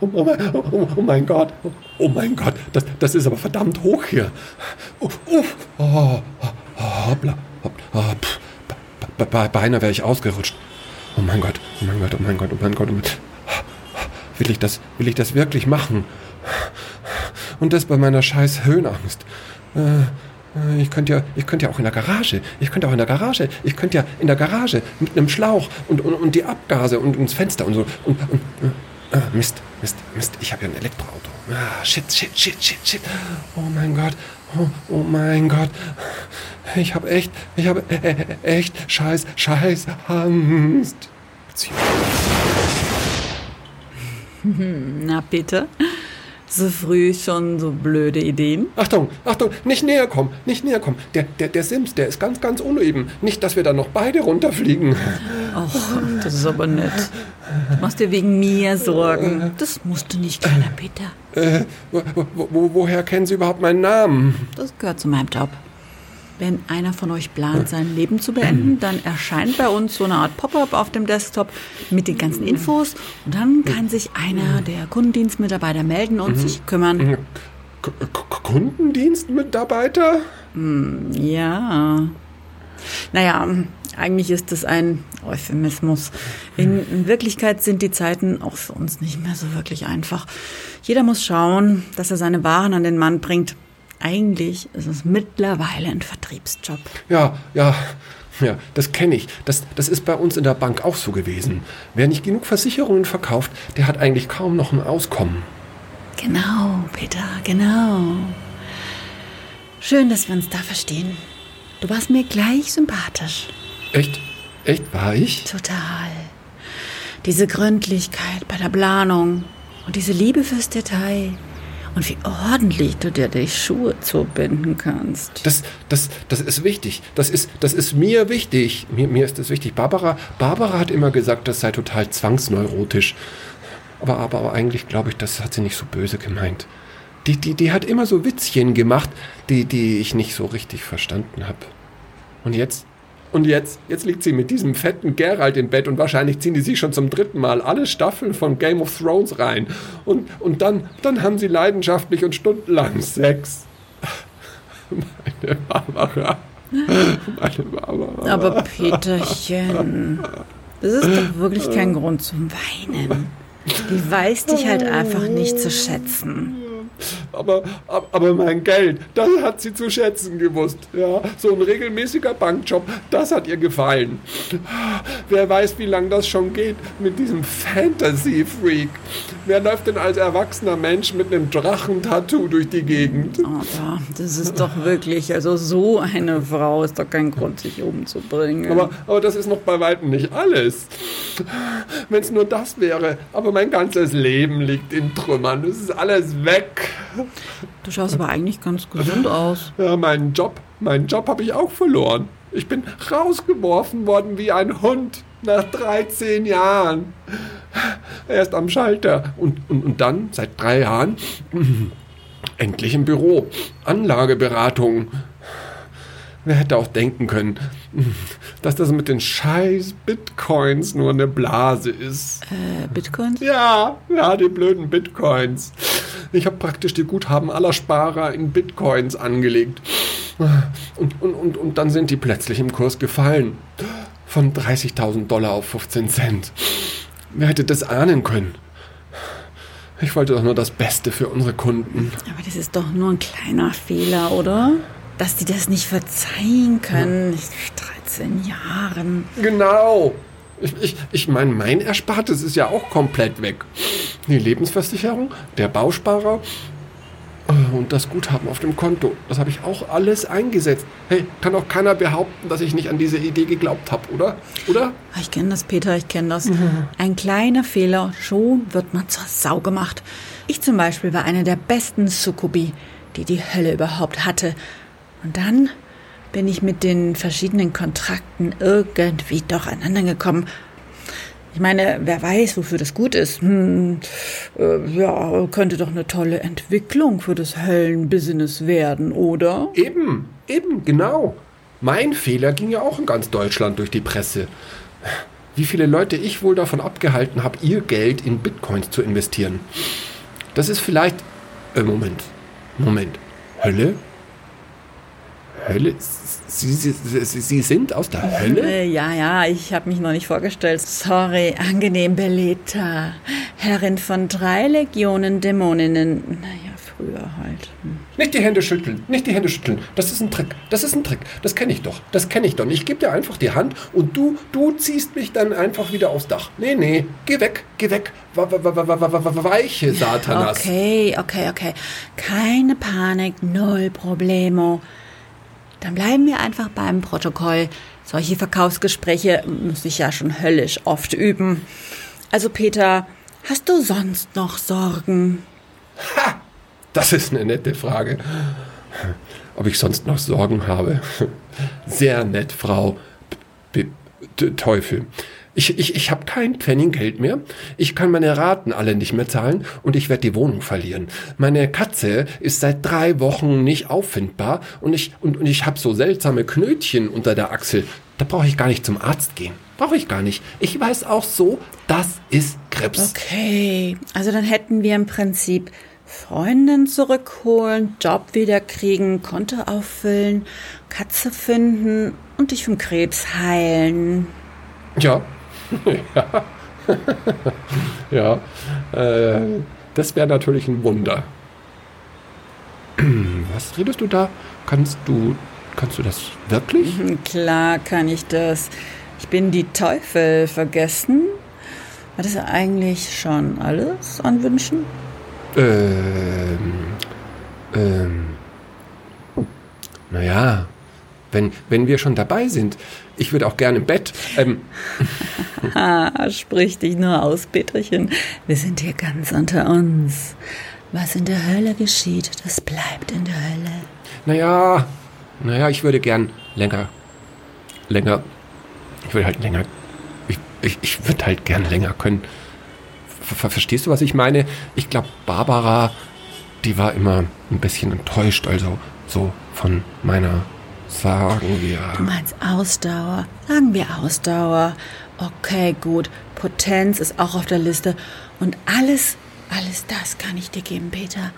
oh, mein, oh, oh mein Gott, oh mein Gott, das, das ist aber verdammt hoch hier. Oh, oh, oh, oh, beinahe wäre ich ausgerutscht. Oh mein Gott, oh mein Gott, oh mein Gott, oh mein Gott, oh mein Gott. Will ich das, will ich das wirklich machen? Und das bei meiner scheiß Höhenangst. Äh, ich könnte ja, ich könnte ja auch in der Garage. Ich könnte auch in der Garage. Ich könnte ja in der Garage mit einem Schlauch und, und, und die Abgase und ins Fenster und so. Und, und äh, ah, Mist, Mist, Mist. Ich habe ja ein Elektroauto. Ah, shit, shit, shit, shit, shit. Oh mein Gott. Oh, oh mein Gott. Ich habe echt, ich habe äh, äh, echt scheiß, scheiß Angst. Na bitte. So früh schon so blöde Ideen? Achtung, Achtung, nicht näher kommen, nicht näher kommen. Der, der, der Sims, der ist ganz, ganz uneben. Nicht, dass wir dann noch beide runterfliegen. Ach, das ist aber nett. Du machst dir wegen mir Sorgen. Das musst du nicht, kleiner Peter. Äh, wo, wo, woher kennen Sie überhaupt meinen Namen? Das gehört zu meinem Job. Wenn einer von euch plant, sein Leben zu beenden, dann erscheint bei uns so eine Art Pop-up auf dem Desktop mit den ganzen Infos und dann kann sich einer der Kundendienstmitarbeiter melden und sich kümmern. K Kundendienstmitarbeiter? Hm, ja. Naja, eigentlich ist das ein Euphemismus. In, in, Wirklichkeit sind die Zeiten auch für uns nicht mehr so wirklich einfach. Jeder muss schauen, dass er seine Waren an den Mann bringt. Eigentlich ist es mittlerweile ein Vertriebsjob. Ja, ja, ja, das kenne ich. Das, das ist bei uns in der Bank auch so gewesen. Wer nicht genug Versicherungen verkauft, der hat eigentlich kaum noch ein Auskommen. Genau, Peter, genau. Schön, dass wir uns da verstehen. Du warst mir gleich sympathisch. Echt? Echt war ich? Total. Diese Gründlichkeit bei der Planung und diese Liebe fürs Detail. Und wie ordentlich du dir die Schuhe zubinden kannst. Das, das, das ist wichtig. Das ist, das ist mir wichtig. Mir, mir ist das wichtig. Barbara, Barbara hat immer gesagt, das sei total zwangsneurotisch. Aber, aber, aber eigentlich glaube ich, das hat sie nicht so böse gemeint. Die, die, die hat immer so Witzchen gemacht, die, die ich nicht so richtig verstanden habe. Und jetzt, und jetzt, jetzt liegt sie mit diesem fetten Geralt im Bett und wahrscheinlich ziehen die sich schon zum dritten Mal alle Staffeln von Game of Thrones rein. Und, und dann, dann haben sie leidenschaftlich und stundenlang Sex. Meine Barbara. Meine Barbara. Aber Peterchen, das ist doch wirklich kein Grund zum Weinen. Die weiß dich halt einfach nicht zu schätzen aber, aber mein Geld, das hat sie zu schätzen gewusst. Ja, so ein regelmäßiger Bankjob, das hat ihr gefallen. Wer weiß, wie lange das schon geht mit diesem Fantasy-Freak. Wer läuft denn als erwachsener Mensch mit einem Drachentattoo durch die Gegend? Aber das ist doch wirklich, also so eine Frau ist doch kein Grund, sich umzubringen. Aber, aber das ist noch bei weitem nicht alles. Wenn es nur das wäre, aber mein ganzes Leben liegt in Trümmern. Es ist alles weg. Du schaust aber eigentlich ganz gesund aus. Ja, meinen Job, meinen Job habe ich auch verloren. Ich bin rausgeworfen worden wie ein Hund nach 13 Jahren. Erst am Schalter und, und, und dann seit drei Jahren endlich im Büro. Anlageberatung. Wer hätte auch denken können, dass das mit den scheiß Bitcoins nur eine Blase ist. Äh, Bitcoins? Ja, ja, die blöden Bitcoins. Ich habe praktisch die Guthaben aller Sparer in Bitcoins angelegt. Und, und, und, und dann sind die plötzlich im Kurs gefallen. Von 30.000 Dollar auf 15 Cent. Wer hätte das ahnen können? Ich wollte doch nur das Beste für unsere Kunden. Aber das ist doch nur ein kleiner Fehler, oder? Dass die das nicht verzeihen können. Ja. 13 Jahren. Genau. Ich, ich, ich meine, mein Erspartes ist ja auch komplett weg. Die Lebensversicherung, der Bausparer und das Guthaben auf dem Konto. Das habe ich auch alles eingesetzt. Hey, kann auch keiner behaupten, dass ich nicht an diese Idee geglaubt habe, oder? Oder? Ich kenne das, Peter, ich kenne das. Mhm. Ein kleiner Fehler, schon wird man zur Sau gemacht. Ich zum Beispiel war eine der besten Sukubi, die die Hölle überhaupt hatte. Und dann bin ich mit den verschiedenen Kontrakten irgendwie doch aneinander gekommen. Ich meine, wer weiß, wofür das gut ist. Hm, äh, ja, könnte doch eine tolle Entwicklung für das Höllenbusiness werden, oder? Eben, eben, genau. Mein Fehler ging ja auch in ganz Deutschland durch die Presse. wie viele Leute ich wohl davon abgehalten habe, ihr Geld in Bitcoins zu investieren. Das ist vielleicht. Äh, Moment. Moment. Hölle? Hölle? Sie, Sie, Sie, Sie sind aus der Hölle? Äh, Ja, ja, ich habe mich noch nicht vorgestellt. Sorry, angenehm Beleta. Herrin von drei Legionen Dämoninnen. Naja, früher halt. Hm. Nicht die Hände schütteln, nicht die Hände schütteln. Das ist ein Trick. Das ist ein Trick. Das kenne ich doch. Das kenne ich doch. Ich gebe dir einfach die Hand und du, du ziehst mich dann einfach wieder aufs Dach. Nee, nee, geh weg, geh weg. Weiche Satanas. Okay, okay, okay. Keine Panik, null Problemo. Dann bleiben wir einfach beim Protokoll. Solche Verkaufsgespräche muss ich ja schon höllisch oft üben. Also Peter, hast du sonst noch Sorgen? Das ist eine nette Frage. Ob ich sonst noch Sorgen habe? Sehr nett, Frau B B Teufel. Ich, ich, ich habe kein Pfennig Geld mehr. Ich kann meine Raten alle nicht mehr zahlen und ich werde die Wohnung verlieren. Meine Katze ist seit drei Wochen nicht auffindbar und ich, und, und ich habe so seltsame Knötchen unter der Achsel. Da brauche ich gar nicht zum Arzt gehen. Brauche ich gar nicht. Ich weiß auch so, das ist Krebs. Okay, also dann hätten wir im Prinzip Freundin zurückholen, Job wiederkriegen, Konto auffüllen, Katze finden und dich vom Krebs heilen. Ja. ja. ja. Äh, das wäre natürlich ein Wunder. Was redest du da? Kannst du, kannst du das wirklich? Hm, Klar kann ich das. Ich bin die Teufel vergessen. War das eigentlich schon alles an Wünschen? Ähm, ähm, naja, wenn, wenn wir schon dabei sind, ich würde auch gerne im Bett. Ähm, sprich dich nur aus, Peterchen. Wir sind hier ganz unter uns. Was in der Hölle geschieht, das bleibt in der Hölle. naja, naja, ich würde gern länger, länger, ich würde halt länger, ich, ich, ich würde halt gern länger können. Ver verstehst du, was ich meine? Ich glaube, Barbara, die war immer ein bisschen enttäuscht, also so von meiner, sagen wir. Du meinst Ausdauer? Sagen wir Ausdauer. Okay, gut. Potenz ist auch auf der Liste. Und alles, alles das kann ich dir geben, Peter.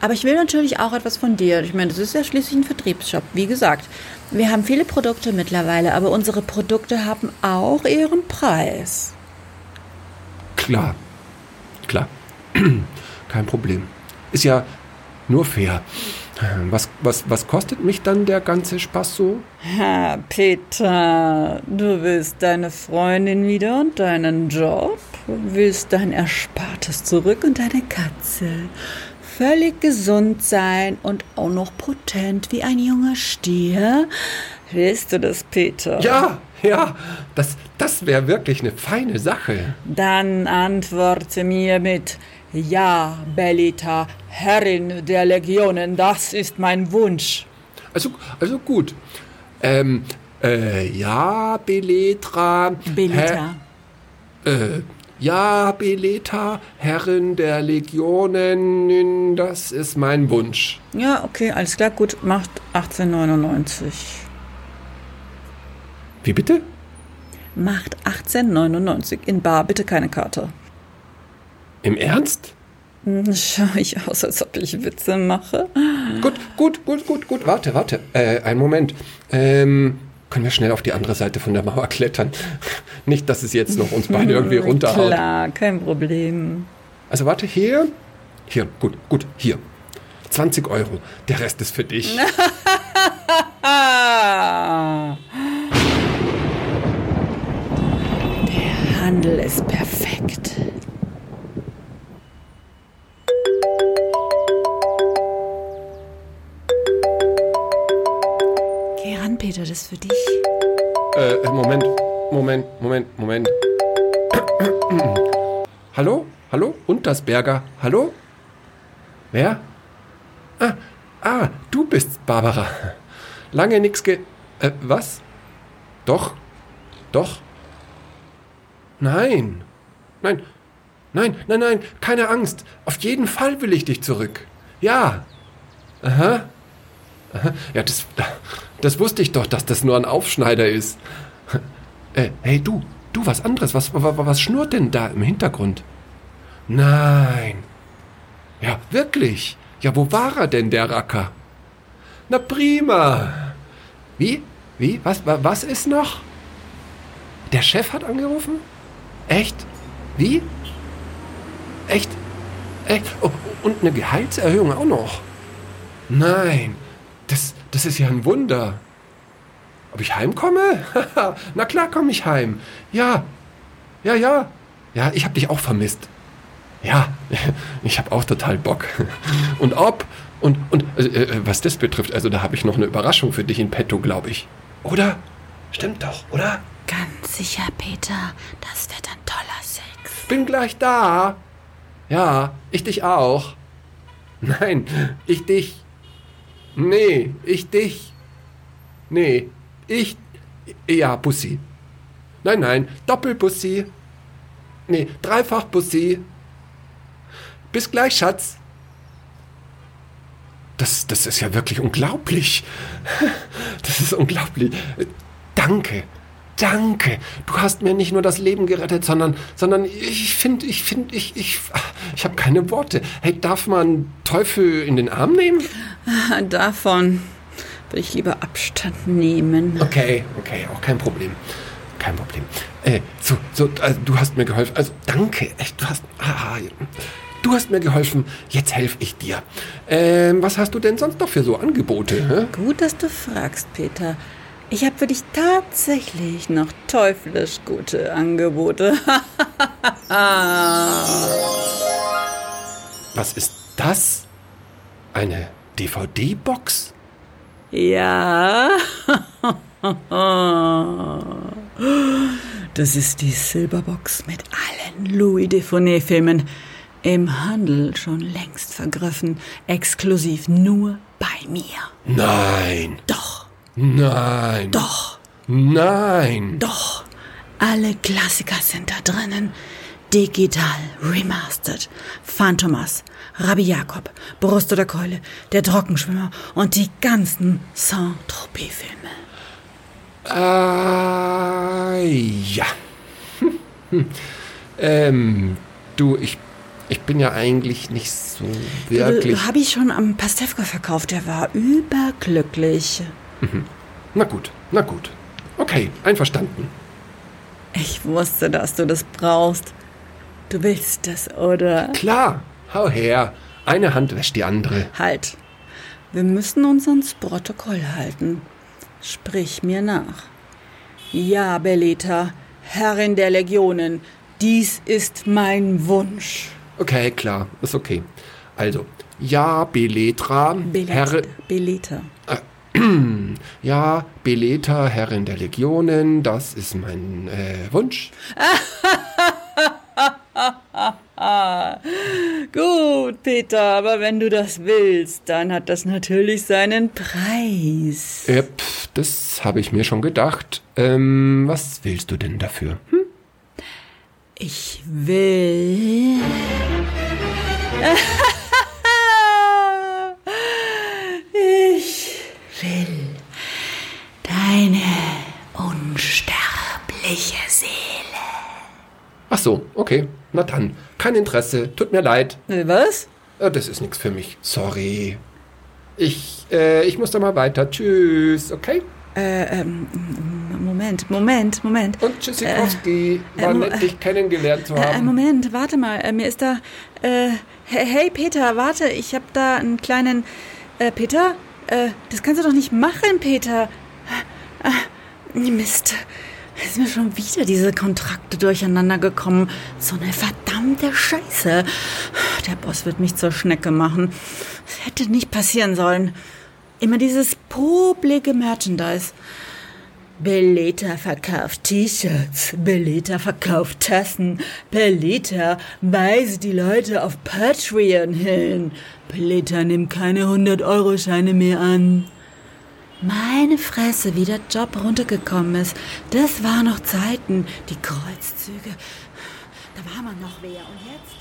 Aber ich will natürlich auch etwas von dir. Ich meine, das ist ja schließlich ein Vertriebsjob. Wie gesagt, wir haben viele Produkte mittlerweile, aber unsere Produkte haben auch ihren Preis. Klar, klar, kein Problem. Ist ja nur fair. Was, was, was kostet mich dann der ganze Spaß so? Ha, Peter, du willst deine Freundin wieder und deinen Job, willst dein Erspartes zurück und deine Katze. Völlig gesund sein und auch noch potent wie ein junger Stier. Willst du das, Peter? Ja, ja, das, das wäre wirklich eine feine Sache. Dann antworte mir mit Ja, Bellita, Herrin der Legionen, das ist mein Wunsch. Also, also gut. Ähm, äh, ja, Beletra. Bellita. Hä- Äh, ja, Beleta, Herrin der Legionen, das ist mein Wunsch. Ja, okay, alles klar, gut, macht 1899. Wie bitte? Macht 1899 in Bar, bitte keine Karte. Im Ernst? Hm, Schau ich aus, als ob ich Witze mache? Gut, gut, gut, gut, gut. Warte, warte. Äh, einen Moment. Ähm, können wir schnell auf die andere Seite von der Mauer klettern? Nicht, dass es jetzt noch uns beide irgendwie runterhaut. Klar, kein Problem. Also warte, hier. Hier, gut, gut, hier. 20 Euro. Der Rest ist für dich. Der Handel ist perfekt. Peter, das ist für dich. Äh, äh, Moment, Moment, Moment, Moment. Hallo? Hallo? Untersberger? Hallo? Wer? Ah, ah, du bist Barbara. Lange nix ge... Äh, was? Doch? Doch? Nein. Nein. Nein, nein, nein, keine Angst. Auf jeden Fall will ich dich zurück. Ja. Aha. Ja, das, das wusste ich doch, dass das nur ein Aufschneider ist. Äh, hey du, Du, was anderes. Was, was, was schnurrt denn da im Hintergrund? Nein. Ja, wirklich. Ja, wo war er denn, der Racker? Na prima. Wie? Wie? Was, wa- was ist noch? Der Chef hat angerufen? Echt? Wie? Echt? Echt? Oh, und eine Gehaltserhöhung auch noch? Nein, das, das ist ja ein Wunder. Ob ich heimkomme? Na klar komme ich heim. Ja, ja, ja. Ja, ich habe dich auch vermisst. Ja, ich habe auch total Bock. Und ob und und äh, äh, was das betrifft, also da habe ich noch eine Überraschung für dich in petto, glaube ich. Oder? Stimmt doch, oder? Ganz sicher, Peter, das wird ein toller Sex. Bin gleich da. Ja, ich dich auch. Nein, ich dich. Nee, ich dich. Nee, ich. Ja, Bussi. Nein, nein, Doppelbussi. Nee, dreifach Bussi. Bis gleich, Schatz. Das, das ist ja wirklich unglaublich. Das ist unglaublich. Danke. Danke. Du hast mir nicht nur das Leben gerettet, sondern, sondern ich finde, ich finde, ich, ich, ich habe keine Worte. Hey, darf man Teufel in den Arm nehmen? Davon will ich lieber Abstand nehmen. Okay, okay, auch kein Problem. Kein Problem. Äh, so, so, also, du hast mir geholfen. Also, danke. Echt, du hast, ah, du hast mir geholfen. Jetzt helfe ich dir. Ähm, was hast du denn sonst noch für so Angebote? Hä? Gut, dass du fragst, Peter. Ich habe für dich tatsächlich noch teuflisch gute Angebote. Was ist das? Eine DVD-Box? ja. Das ist die Silberbox mit allen Louis Defonet-Filmen. Im Handel schon längst vergriffen. Exklusiv nur bei mir. Nein, Doch, nein, doch. nein. Doch, alle Klassiker sind da drinnen. Digital, remastered. Phantomas, Rabbi Jakob, Brust oder Keule, der Trockenschwimmer und die ganzen Saint-Tropez-Filme. Ah, ja. Hm, hm. Ähm, du, ich, ich bin ja eigentlich nicht so wirklich. Habe ich schon am Pastewka verkauft. Der war überglücklich. Na gut, na gut. Okay, einverstanden. Ich wusste, dass du das brauchst. Du willst das, oder? Klar, hau her. Eine Hand wäscht die andere. Halt. Wir müssen uns ans Protokoll halten. Sprich mir nach. Ja, Beleta, Herrin der Legionen, dies ist mein Wunsch. Okay, klar, ist okay. Also, ja, Beletra, Herr, Beleta. ja, Beleta, Herrin der Legionen, das ist mein äh, Wunsch. Gut, Peter, aber wenn du das willst, dann hat das natürlich seinen Preis. Äh, pf, das habe ich mir schon gedacht. Ähm, was willst du denn dafür? Hm? Ich will. Ich will deine unsterbliche Seele. Ach so, okay. Na dann, kein Interesse. Tut mir leid. Was? Äh, Das ist nichts für mich. Sorry. Ich, äh, ich muss da mal weiter. Tschüss, okay? Äh, ähm, Moment, Moment, Moment. Und Tschüssikowski. War äh, mo- nett, dich kennengelernt zu Äh, haben. Moment, warte mal. Äh, mir ist da. Äh, hey, Peter, warte. Ich hab da einen kleinen. Äh, Peter? Äh, das kannst du doch nicht machen, Peter. Äh, Mist. Sind mir schon wieder diese Kontrakte durcheinander gekommen. So eine verdammte Scheiße. Der Boss wird mich zur Schnecke machen. Das hätte nicht passieren sollen. Immer dieses poplige Merchandise. Beleta verkauft T-Shirts, Beleta verkauft Tassen, Beleta weist die Leute auf Patreon hin. Beleta nimmt keine 100-Euro-Scheine mehr an. Meine Fresse, wie der Job runtergekommen ist. Das waren noch Zeiten, die Kreuzzüge. Da war man noch wer. Und jetzt?